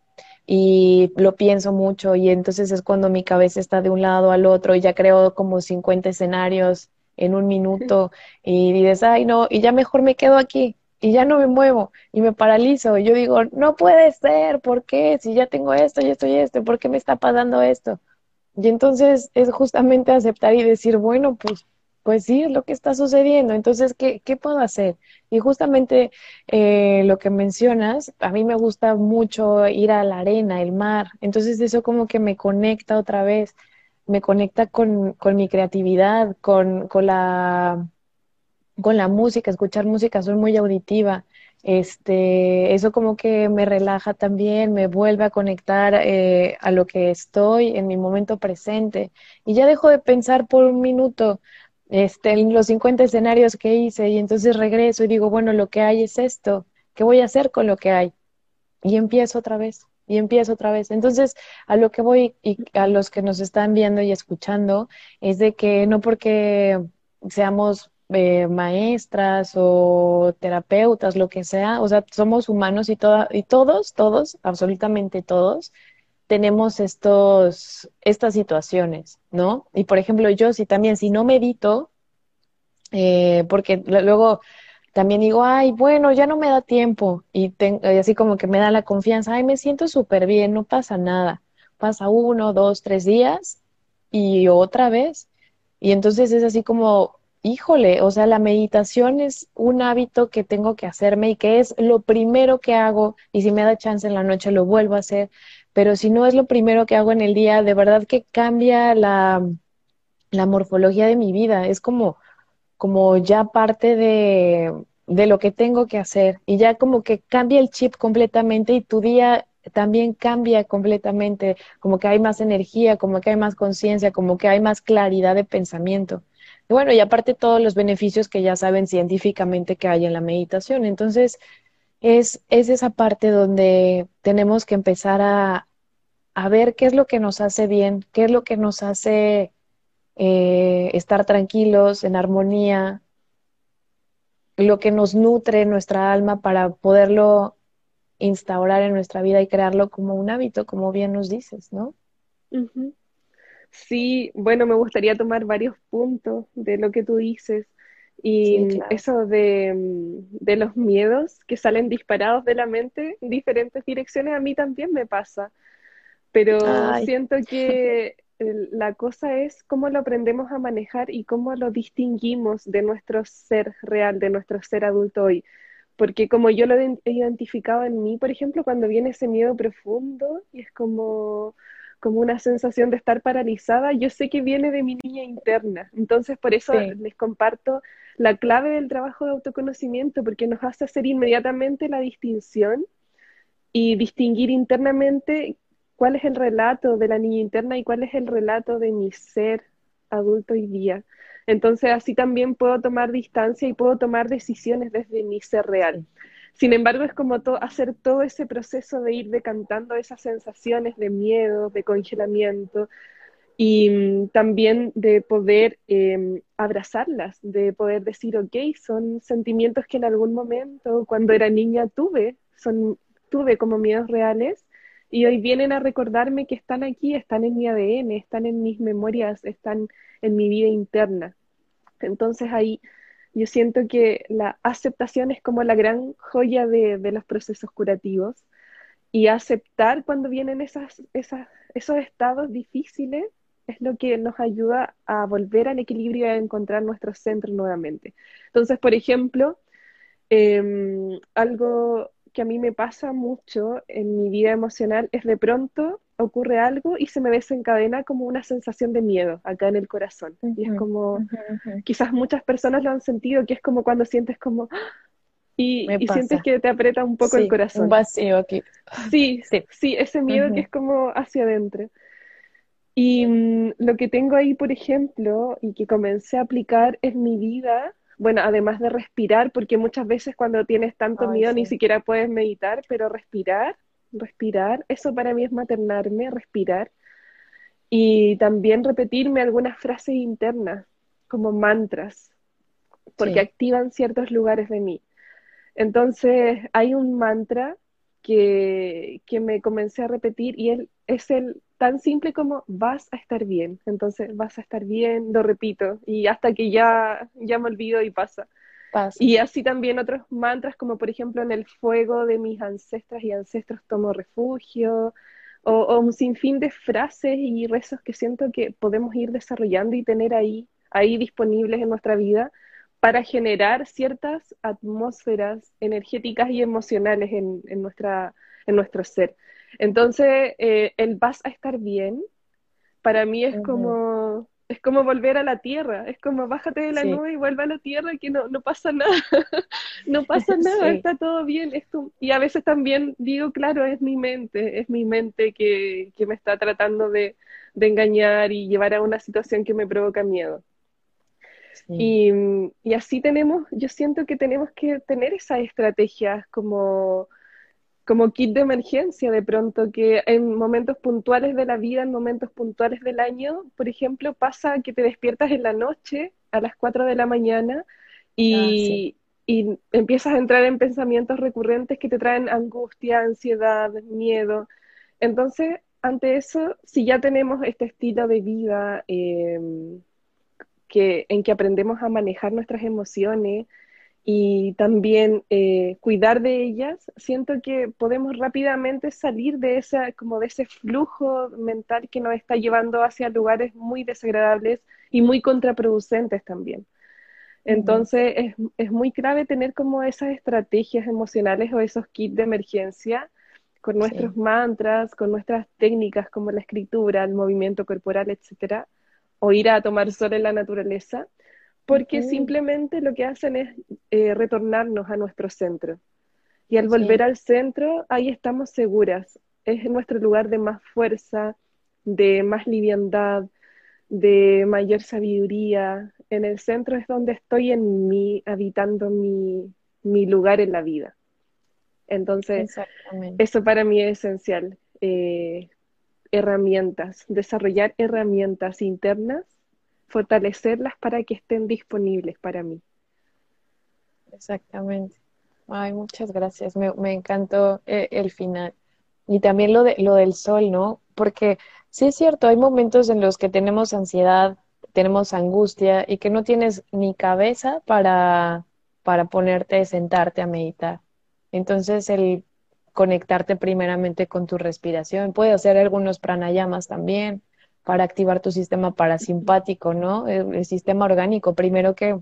y lo pienso mucho y entonces es cuando mi cabeza está de un lado al otro y ya creo como 50 escenarios en un minuto y dices, ay no, y ya mejor me quedo aquí y ya no me muevo y me paralizo. Y yo digo, no puede ser, ¿por qué? Si ya tengo esto y esto y esto, ¿por qué me está pasando esto? Y entonces es justamente aceptar y decir, bueno, pues, pues sí, es lo que está sucediendo. Entonces, ¿qué, qué puedo hacer? Y justamente eh, lo que mencionas, a mí me gusta mucho ir a la arena, el mar. Entonces eso como que me conecta otra vez, me conecta con, con mi creatividad, con, con la con la música, escuchar música, soy muy auditiva Este, eso como que me relaja también, me vuelve a conectar eh, a lo que estoy en mi momento presente. Y ya dejo de pensar por un minuto este, en los 50 escenarios que hice y entonces regreso y digo, bueno, lo que hay es esto, ¿qué voy a hacer con lo que hay? Y empiezo otra vez, y empiezo otra vez. Entonces, a lo que voy y a los que nos están viendo y escuchando es de que no porque seamos eh, maestras o terapeutas, lo que sea, o sea, somos humanos y, toda, y todos, todos, absolutamente todos, tenemos estos, estas situaciones, ¿no? Y por ejemplo, yo si también, si no medito, eh, porque luego también digo, ay, bueno, ya no me da tiempo, y, así como que me da la confianza, ay, me siento súper bien, no pasa nada. Pasa uno, dos, tres días y otra vez. Y entonces es así como, híjole, o sea, la meditación es un hábito que tengo que hacerme y que es lo primero que hago, y si me da chance en la noche lo vuelvo a hacer, pero si no es lo primero que hago en el día, de verdad que cambia la, la morfología de mi vida. Es como, como ya parte de, de lo que tengo que hacer y ya como que cambia el chip completamente y tu día también cambia completamente, como que hay más energía, como que hay más conciencia, como que hay más claridad de pensamiento. Y bueno, y aparte todos los beneficios que ya saben científicamente que hay en la meditación. Entonces, es, es esa parte donde tenemos que empezar a, a, ver qué es lo que nos hace bien, qué es lo que nos hace eh, estar tranquilos, en armonía, lo que nos nutre nuestra alma para poderlo instaurar en nuestra vida y crearlo como un hábito, como bien nos dices, ¿no? Sí, bueno, me gustaría tomar varios puntos de lo que tú dices. Y eso de, mm, de, los miedos que salen disparados de la mente en diferentes direcciones, a mí también me pasa. Pero siento que la cosa es cómo lo aprendemos a manejar y cómo lo distinguimos de nuestro ser real, de nuestro ser adulto hoy. Porque como yo lo he identificado en mí, por ejemplo, cuando viene ese miedo profundo y es como como una sensación de estar paralizada, yo sé que viene de mi niña interna. Entonces, por eso les comparto la clave del trabajo de autoconocimiento, porque nos hace hacer inmediatamente la distinción y distinguir internamente cuál es el relato de la niña interna y cuál es el relato de mi ser adulto hoy día. Entonces, así también puedo tomar distancia y puedo tomar decisiones desde mi ser real. Sin embargo, es como hacer todo ese proceso de ir decantando esas sensaciones de miedo, de congelamiento y mm, también de poder em, abrazarlas, de poder decir, ok, son sentimientos que en algún momento, cuando era niña, tuve, son, tuve como miedos reales y hoy vienen a recordarme que están aquí, están en mi ADN, están en mis memorias, están en mi vida interna. Entonces ahí yo siento que la aceptación es como la gran joya de, los procesos curativos y aceptar cuando vienen esas, esos estados difíciles es lo que nos ayuda a volver al equilibrio y a encontrar nuestro centro nuevamente. Entonces, por ejemplo, em, algo que a mí me pasa mucho en mi vida emocional es de pronto ocurre algo y se me desencadena como una sensación de miedo acá en el corazón. y es como, quizás muchas personas lo han sentido, que es como cuando sientes como, ¡ah! y, sientes que te aprieta un poco el corazón. Un vacío aquí. Sí, sí, sí ese miedo que es como hacia adentro. Y mm, lo que tengo ahí, por ejemplo, y que comencé a aplicar en mi vida, bueno, además de respirar, porque muchas veces cuando tienes tanto miedo ni siquiera puedes meditar, pero respirar, respirar, eso para mí es maternarme, respirar, y también repetirme algunas frases internas, como mantras, porque activan ciertos lugares de mí. Entonces, hay un mantra que, que me comencé a repetir y él es el tan simple como vas a estar bien. Entonces, vas a estar bien, lo repito, y hasta que ya, ya me olvido y pasa. Y así también otros mantras, como por ejemplo en el fuego de mis ancestras y ancestros tomo refugio, o, un sinfín de frases y rezos que siento que podemos ir desarrollando y tener ahí, ahí disponibles en nuestra vida para generar ciertas atmósferas energéticas y emocionales en, en nuestra, en nuestro ser. Entonces, eh, el vas a estar bien, para mí es como es como volver a la tierra, es como bájate de la nube y vuelve a la tierra que no, no pasa nada, no pasa nada, está todo bien. Y a veces también digo, claro, es mi mente, es mi mente que, que me está tratando de, de, engañar y llevar a una situación que me provoca miedo. Y, y así tenemos, yo siento que tenemos que tener esas estrategias como como kit de emergencia de pronto, que en momentos puntuales de la vida, en momentos puntuales del año, por ejemplo, pasa que te despiertas en la noche a las 4 de la mañana y, ah, y empiezas a entrar en pensamientos recurrentes que te traen angustia, ansiedad, miedo. Entonces, ante eso, si ya tenemos este estilo de vida em, que, en que aprendemos a manejar nuestras emociones, y también eh, cuidar de ellas, siento que podemos rápidamente salir de esa, como de ese flujo mental que nos está llevando hacia lugares muy desagradables y muy contraproducentes también. Entonces es, es, muy clave tener como esas estrategias emocionales o esos kits de emergencia con nuestros mantras, con nuestras técnicas como la escritura, el movimiento corporal, etcétera, o ir a tomar sol en la naturaleza porque simplemente lo que hacen es eh, retornarnos a nuestro centro. Y al volver al centro, ahí estamos seguras. Es nuestro lugar de más fuerza, de más liviandad, de mayor sabiduría. En el centro es donde estoy en mí, habitando mi, mi lugar en la vida. Entonces, eso para mí es esencial. Eh, herramientas, desarrollar herramientas internas fortalecerlas para que estén disponibles para mí. Exactamente. Ay, muchas gracias. Me, encantó eh, el final. Y también lo, de, lo del sol, ¿no? Porque sí es cierto, hay momentos en los que tenemos ansiedad, tenemos angustia y que no tienes ni cabeza para, para ponerte, sentarte a meditar. Entonces, el conectarte primeramente con tu respiración, puede hacer algunos pranayamas también, para activar tu sistema parasimpático, ¿no? El, sistema orgánico, primero que,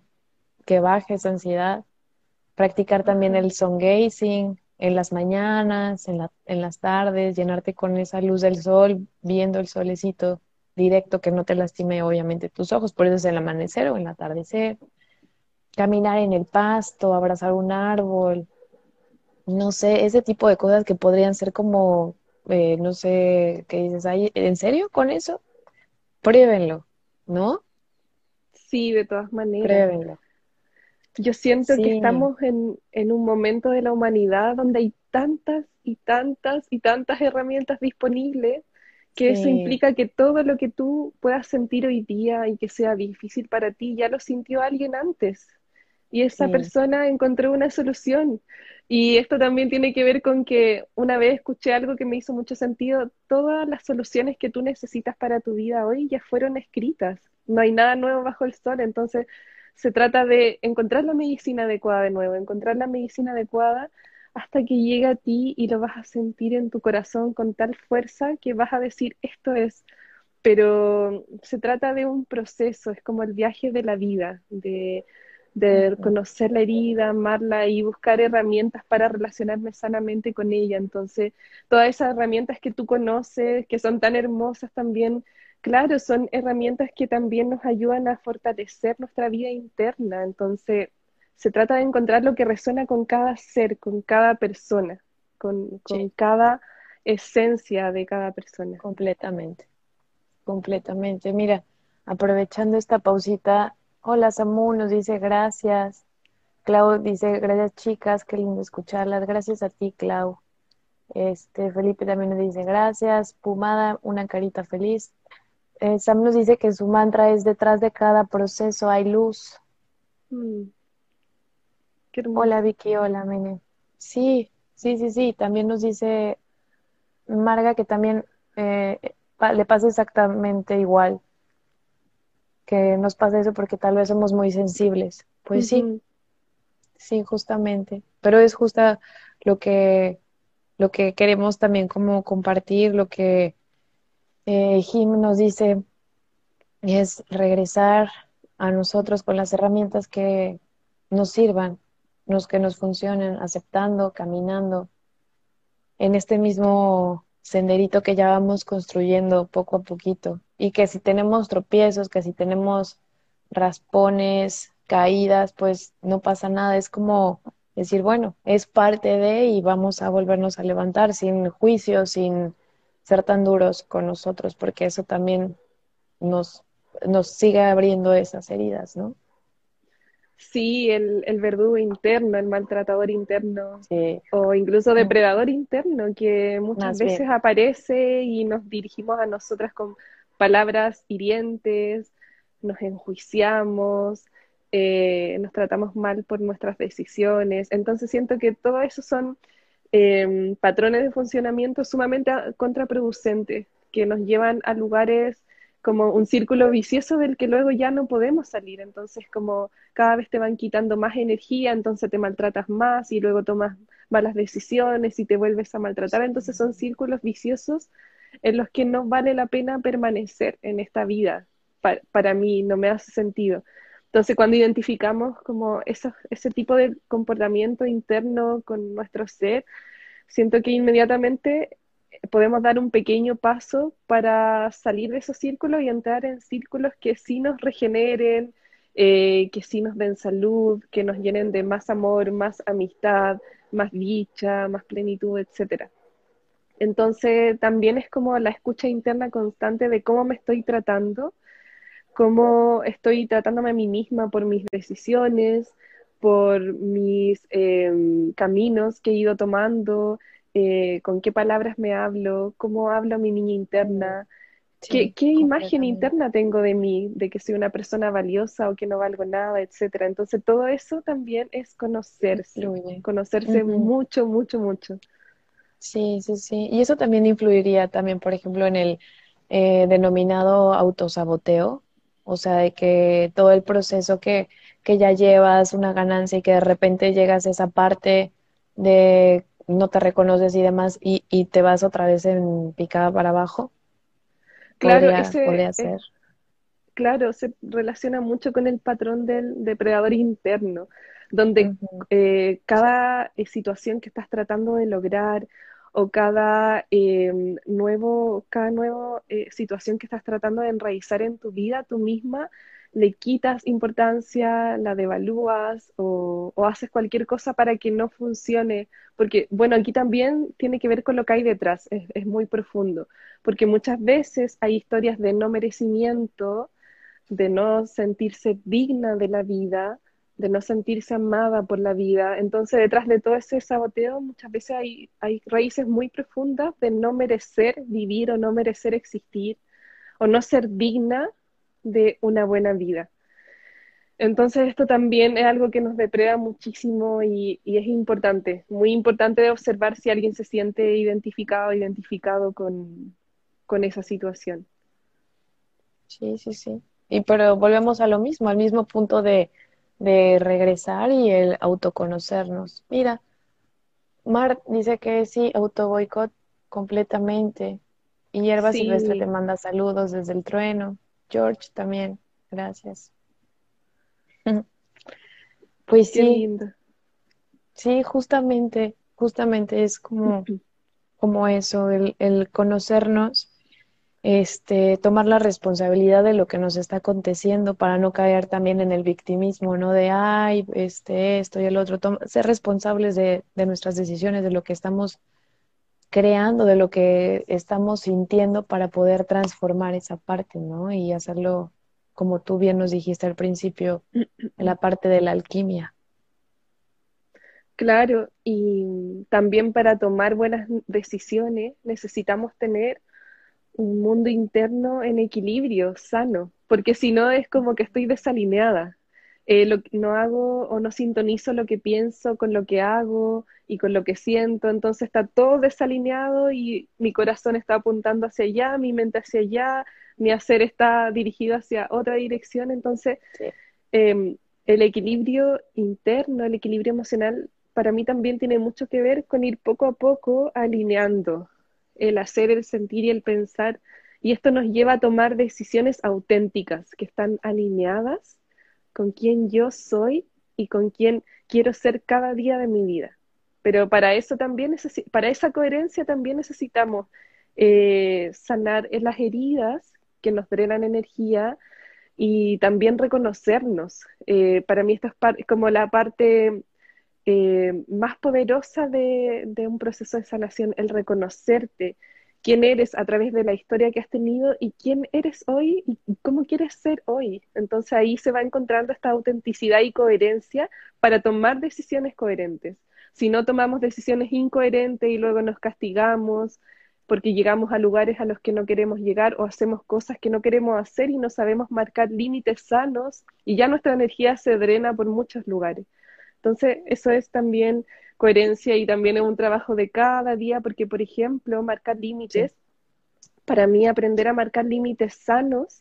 que baje esa ansiedad. Practicar también el sun gazing en las mañanas, en, la, en las tardes, llenarte con esa luz del sol, viendo el solecito directo que no te lastime obviamente tus ojos, por eso es el amanecer o el atardecer. Caminar en el pasto, abrazar un árbol, no sé, ese tipo de cosas que podrían ser como, eh, no sé, ¿qué dices? ¿En serio con eso? Pruébenlo, ¿no? Sí, de todas maneras. Pruébenlo. Yo siento que estamos en, en un momento de la humanidad donde hay tantas y tantas y tantas herramientas disponibles que eso implica que todo lo que tú puedas sentir hoy día y que sea difícil para ti, ya lo sintió alguien antes y esa persona encontró una solución. Y esto también tiene que ver con que una vez escuché algo que me hizo mucho sentido, todas las soluciones que tú necesitas para tu vida hoy ya fueron escritas, no hay nada nuevo bajo el sol, entonces se trata de encontrar la medicina adecuada de nuevo, encontrar la medicina adecuada hasta que llegue a ti y lo vas a sentir en tu corazón con tal fuerza que vas a decir esto es, pero se trata de un proceso, es como el viaje de la vida, de de conocer la herida, amarla y buscar herramientas para relacionarme sanamente con ella. Entonces, todas esas herramientas que tú conoces, que son tan hermosas también, claro, son herramientas que también nos ayudan a fortalecer nuestra vida interna. Entonces, se trata de encontrar lo que resuena con cada ser, con cada persona, con, con cada esencia de cada persona. Completamente, completamente. Mira, aprovechando esta pausita, Hola Samu, nos dice gracias. Clau dice gracias chicas, qué lindo escucharlas. Gracias a ti, Clau. Este, Felipe también nos dice gracias. Pumada, una carita feliz. Eh, Sam nos dice que su mantra es detrás de cada proceso hay luz. Mm. Hola Vicky, hola Mene. Sí, sí, sí, sí. También nos dice Marga que también eh, le pasa exactamente igual que nos pasa eso porque tal vez somos muy sensibles. Pues sí, sí, justamente. Pero es justo lo que, lo que queremos también como compartir, lo que eh, Jim nos dice es regresar a nosotros con las herramientas que nos sirvan, los que nos funcionen, aceptando, caminando en este mismo senderito que ya vamos construyendo poco a poquito. Y que si tenemos tropiezos, que si tenemos raspones, caídas, pues no pasa nada. Es como decir, bueno, es parte de y vamos a volvernos a levantar sin juicio, sin ser tan duros con nosotros, porque eso también nos, nos sigue abriendo esas heridas, ¿no? Sí, el, el verdugo interno, el maltratador interno, o incluso depredador interno, que muchas veces aparece y nos dirigimos a nosotras con palabras hirientes, nos enjuiciamos, eh, nos tratamos mal por nuestras decisiones. Entonces siento que todo eso son em, patrones de funcionamiento sumamente contraproducentes que nos llevan a lugares como un círculo vicioso del que luego ya no podemos salir. Entonces, como cada vez te van quitando más energía, entonces te maltratas más y luego tomas malas decisiones y te vuelves a maltratar. Entonces son círculos viciosos en los que no vale la pena permanecer en esta vida. para mí no me hace sentido. Entonces, cuando identificamos como ese tipo de comportamiento interno con nuestro ser, siento que inmediatamente podemos dar un pequeño paso para salir de esos círculos y entrar en círculos que sí nos regeneren, eh, que sí nos den salud, que nos llenen de más amor, más amistad, más dicha, más plenitud, etc. Entonces también es como la escucha interna constante de cómo me estoy tratando, cómo estoy tratándome a mí misma por mis decisiones, por mis em, caminos que he ido tomando, eh, con qué palabras me hablo, cómo hablo a mi niña interna, qué, imagen interna tengo de mí, de que soy una persona valiosa o que no valgo nada, etcétera. Entonces todo eso también es conocerse, conocerse mucho, mucho, mucho. Sí, sí, sí. Y eso también influiría también, por ejemplo, en el eh, denominado autosaboteo, o sea, de que todo el proceso que, que ya llevas, una ganancia y que de repente llegas a esa parte de no te reconoces y demás y, y te vas otra vez en picada para abajo. Claro, ese, ser. claro, se relaciona mucho con el patrón del depredador interno, donde eh, cada eh, situación que estás tratando de lograr o cada em, nuevo, cada nueva eh, situación que estás tratando de enraizar en tu vida, tú misma le quitas importancia, la devalúas o, haces cualquier cosa para que no funcione. Porque, bueno, aquí también tiene que ver con lo que hay detrás, es, muy profundo. Porque muchas veces hay historias de no merecimiento, de no sentirse digna de la vida, de no sentirse amada por la vida. Entonces, detrás de todo ese saboteo, muchas veces hay, hay raíces muy profundas de no merecer vivir o no merecer existir o no ser digna de una buena vida. Entonces esto también es algo que nos depreda muchísimo y, es importante, muy importante de observar si alguien se siente identificado, identificado con, esa situación. Sí, sí, sí. Y pero volvemos a lo mismo, al mismo punto de, regresar y el autoconocernos. Mira, Mar dice que sí, auto boicot completamente. Y Hierba Silvestre te manda saludos desde el trueno. George también, gracias. Pues sí. Sí, justamente, justamente es como, como eso, el, el, conocernos, este, tomar la responsabilidad de lo que nos está aconteciendo para no caer también en el victimismo, ¿no? De ay, este, esto y el otro, ser responsables de, de nuestras decisiones, de lo que estamos creando, de lo que estamos sintiendo para poder transformar esa parte, ¿no? Y hacerlo, como tú bien nos dijiste al principio, en la parte de la alquimia. Claro, y también para tomar buenas decisiones necesitamos tener un mundo interno en equilibrio, sano, porque si no es como que estoy desalineada. Eh, no hago o no sintonizo lo que pienso con lo que hago y con lo que siento, entonces está todo desalineado y mi corazón está apuntando hacia allá, mi mente hacia allá, mi hacer está dirigido hacia otra dirección, entonces em, el equilibrio interno, el equilibrio emocional, para mí también tiene mucho que ver con ir poco a poco alineando el hacer, el sentir y el pensar, y esto nos lleva a tomar decisiones auténticas que están alineadas con quién yo soy y con quién quiero ser cada día de mi vida. pero para eso también para esa coherencia también necesitamos eh, sanar las heridas que nos drenan energía y también reconocernos. Eh, para mí esto es como la parte eh, más poderosa de, de, un proceso de sanación, el reconocerte quién eres a través de la historia que has tenido y quién eres hoy y cómo quieres ser hoy. Entonces ahí se va encontrando esta autenticidad y coherencia para tomar decisiones coherentes. Si no tomamos decisiones incoherentes y luego nos castigamos, porque llegamos a lugares a los que no queremos llegar o hacemos cosas que no queremos hacer y no sabemos marcar límites sanos y ya nuestra energía se drena por muchos lugares. Entonces, eso es también coherencia y también es un trabajo de cada día, porque, por ejemplo, marcar límites, para mí aprender a marcar límites sanos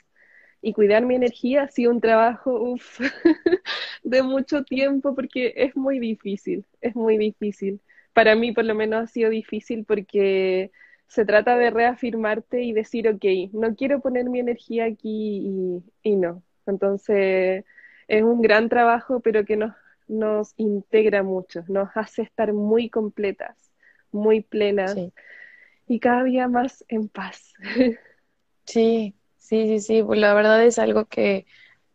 y cuidar mi energía ha sido un trabajo de mucho tiempo porque es muy difícil, es muy difícil. Para mí por lo menos ha sido difícil porque se trata de reafirmarte y decir, ok, no quiero poner mi energía aquí y, no. Entonces, es un gran trabajo, pero que nos, nos integra mucho, nos hace estar muy completas, muy plenas y cada día más en paz. Sí, sí, sí, sí. Pues la verdad es algo que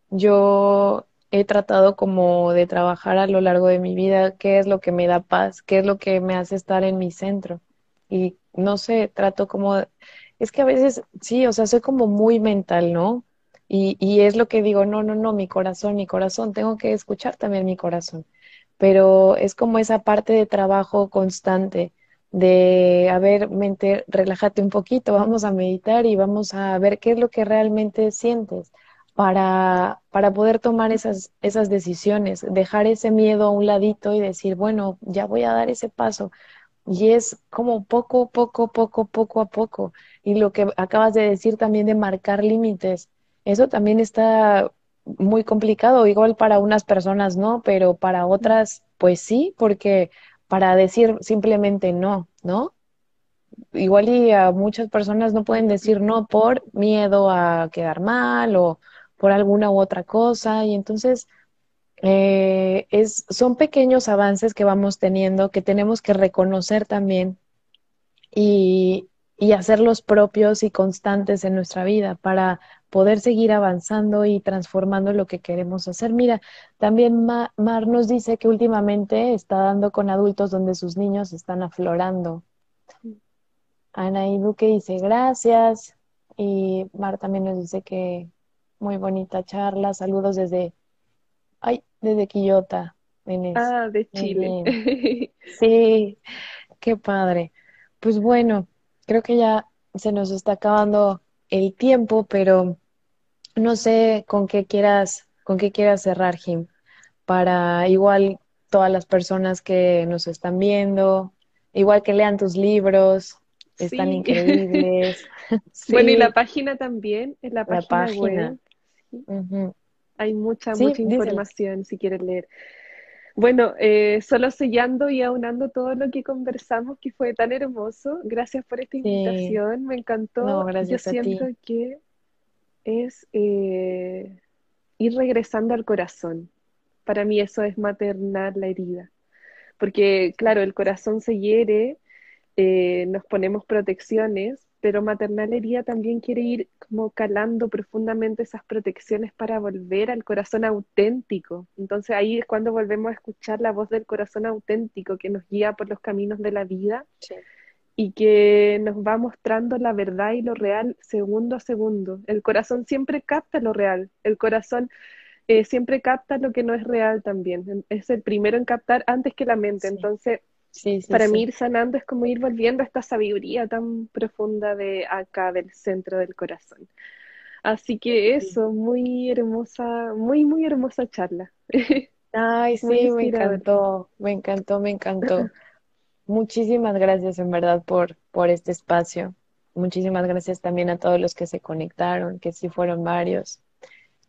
yo he tratado como de trabajar a lo largo de mi vida, qué es lo que me da paz, qué es lo que me hace estar en mi centro. Y no sé, trato como, es que a veces, sí, o sea, soy como muy mental, ¿no? Y, y es lo que digo, no, no, no, mi corazón, mi corazón, tengo que escuchar también mi corazón. Pero es como esa parte de trabajo constante, de, a ver, mente, relájate un poquito, vamos a meditar y vamos a ver qué es lo que realmente sientes para, para poder tomar esas, esas decisiones, dejar ese miedo a un ladito y decir, bueno, ya voy a dar ese paso, y es como poco, poco, poco, poco a poco. Y lo que acabas de decir también de marcar límites, eso también está muy complicado, igual para unas personas no, pero para otras pues sí, porque para decir simplemente no, ¿no? Igual y a muchas personas no pueden decir no por miedo a quedar mal o por alguna u otra cosa y entonces eh, es, son pequeños avances que vamos teniendo que tenemos que reconocer también y, y hacerlos propios y constantes en nuestra vida para poder seguir avanzando y transformando lo que queremos hacer. Mira, también Mar nos dice que últimamente está dando con adultos donde sus niños están aflorando. Ana y Duque dice gracias y Mar también nos dice que muy bonita charla, saludos desde Ay, desde Quillota, Ah, de Chile. Sí, qué padre. Pues bueno, creo que ya se nos está acabando el tiempo, pero no sé con qué quieras, con qué quieras cerrar, Jim, para igual todas las personas que nos están viendo, igual que lean tus libros, están increíbles. Bueno, y la página también, en la página, web. Hay mucha, mucha información si quieres leer. Bueno, eh, solo sellando y aunando todo lo que conversamos, que fue tan hermoso. Gracias por esta invitación, me encantó. Yo siento que es eh, ir regresando al corazón. Para mí eso es maternar la herida. Porque, claro, el corazón se hiere, eh, nos ponemos protecciones, pero maternalería también quiere ir como calando profundamente esas protecciones para volver al corazón auténtico. Entonces ahí es cuando volvemos a escuchar la voz del corazón auténtico que nos guía por los caminos de la vida y que nos va mostrando la verdad y lo real segundo a segundo. El corazón siempre capta lo real, el corazón eh, siempre capta lo que no es real también. Es el primero en captar antes que la mente. Entonces para mí ir sanando es como ir volviendo a esta sabiduría tan profunda de acá, del centro del corazón. Así que eso, muy hermosa, muy, muy hermosa charla. Ay, sí, me encantó, me encantó, me encantó. Muchísimas gracias en verdad por, por este espacio. Muchísimas gracias también a todos los que se conectaron, que sí fueron varios.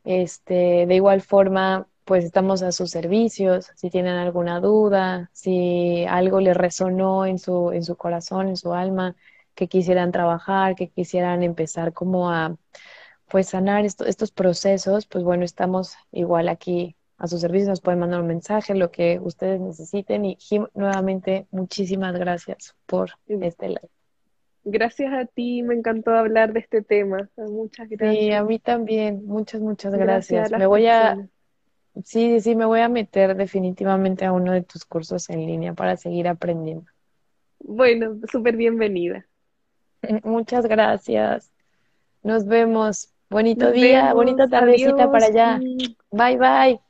Este, de igual forma, pues estamos a sus servicios, si tienen alguna duda, si algo les resonó en su, en su corazón, en su alma, que quisieran trabajar, que quisieran empezar como a pues sanar estos procesos, pues bueno, estamos igual aquí a su servicio, nos pueden mandar un mensaje, lo que ustedes necesiten. Y Jim, nuevamente, muchísimas gracias por este live. Gracias a ti, me encantó hablar de este tema. Muchas gracias. Sí, a mí también, muchas, muchas gracias. me voy a, sí, sí, me voy a meter definitivamente a uno de tus cursos en línea para seguir aprendiendo. Bueno, súper bienvenida. Muchas gracias. Nos vemos. Bonito día, bonita tardecita para allá. Bye, bye.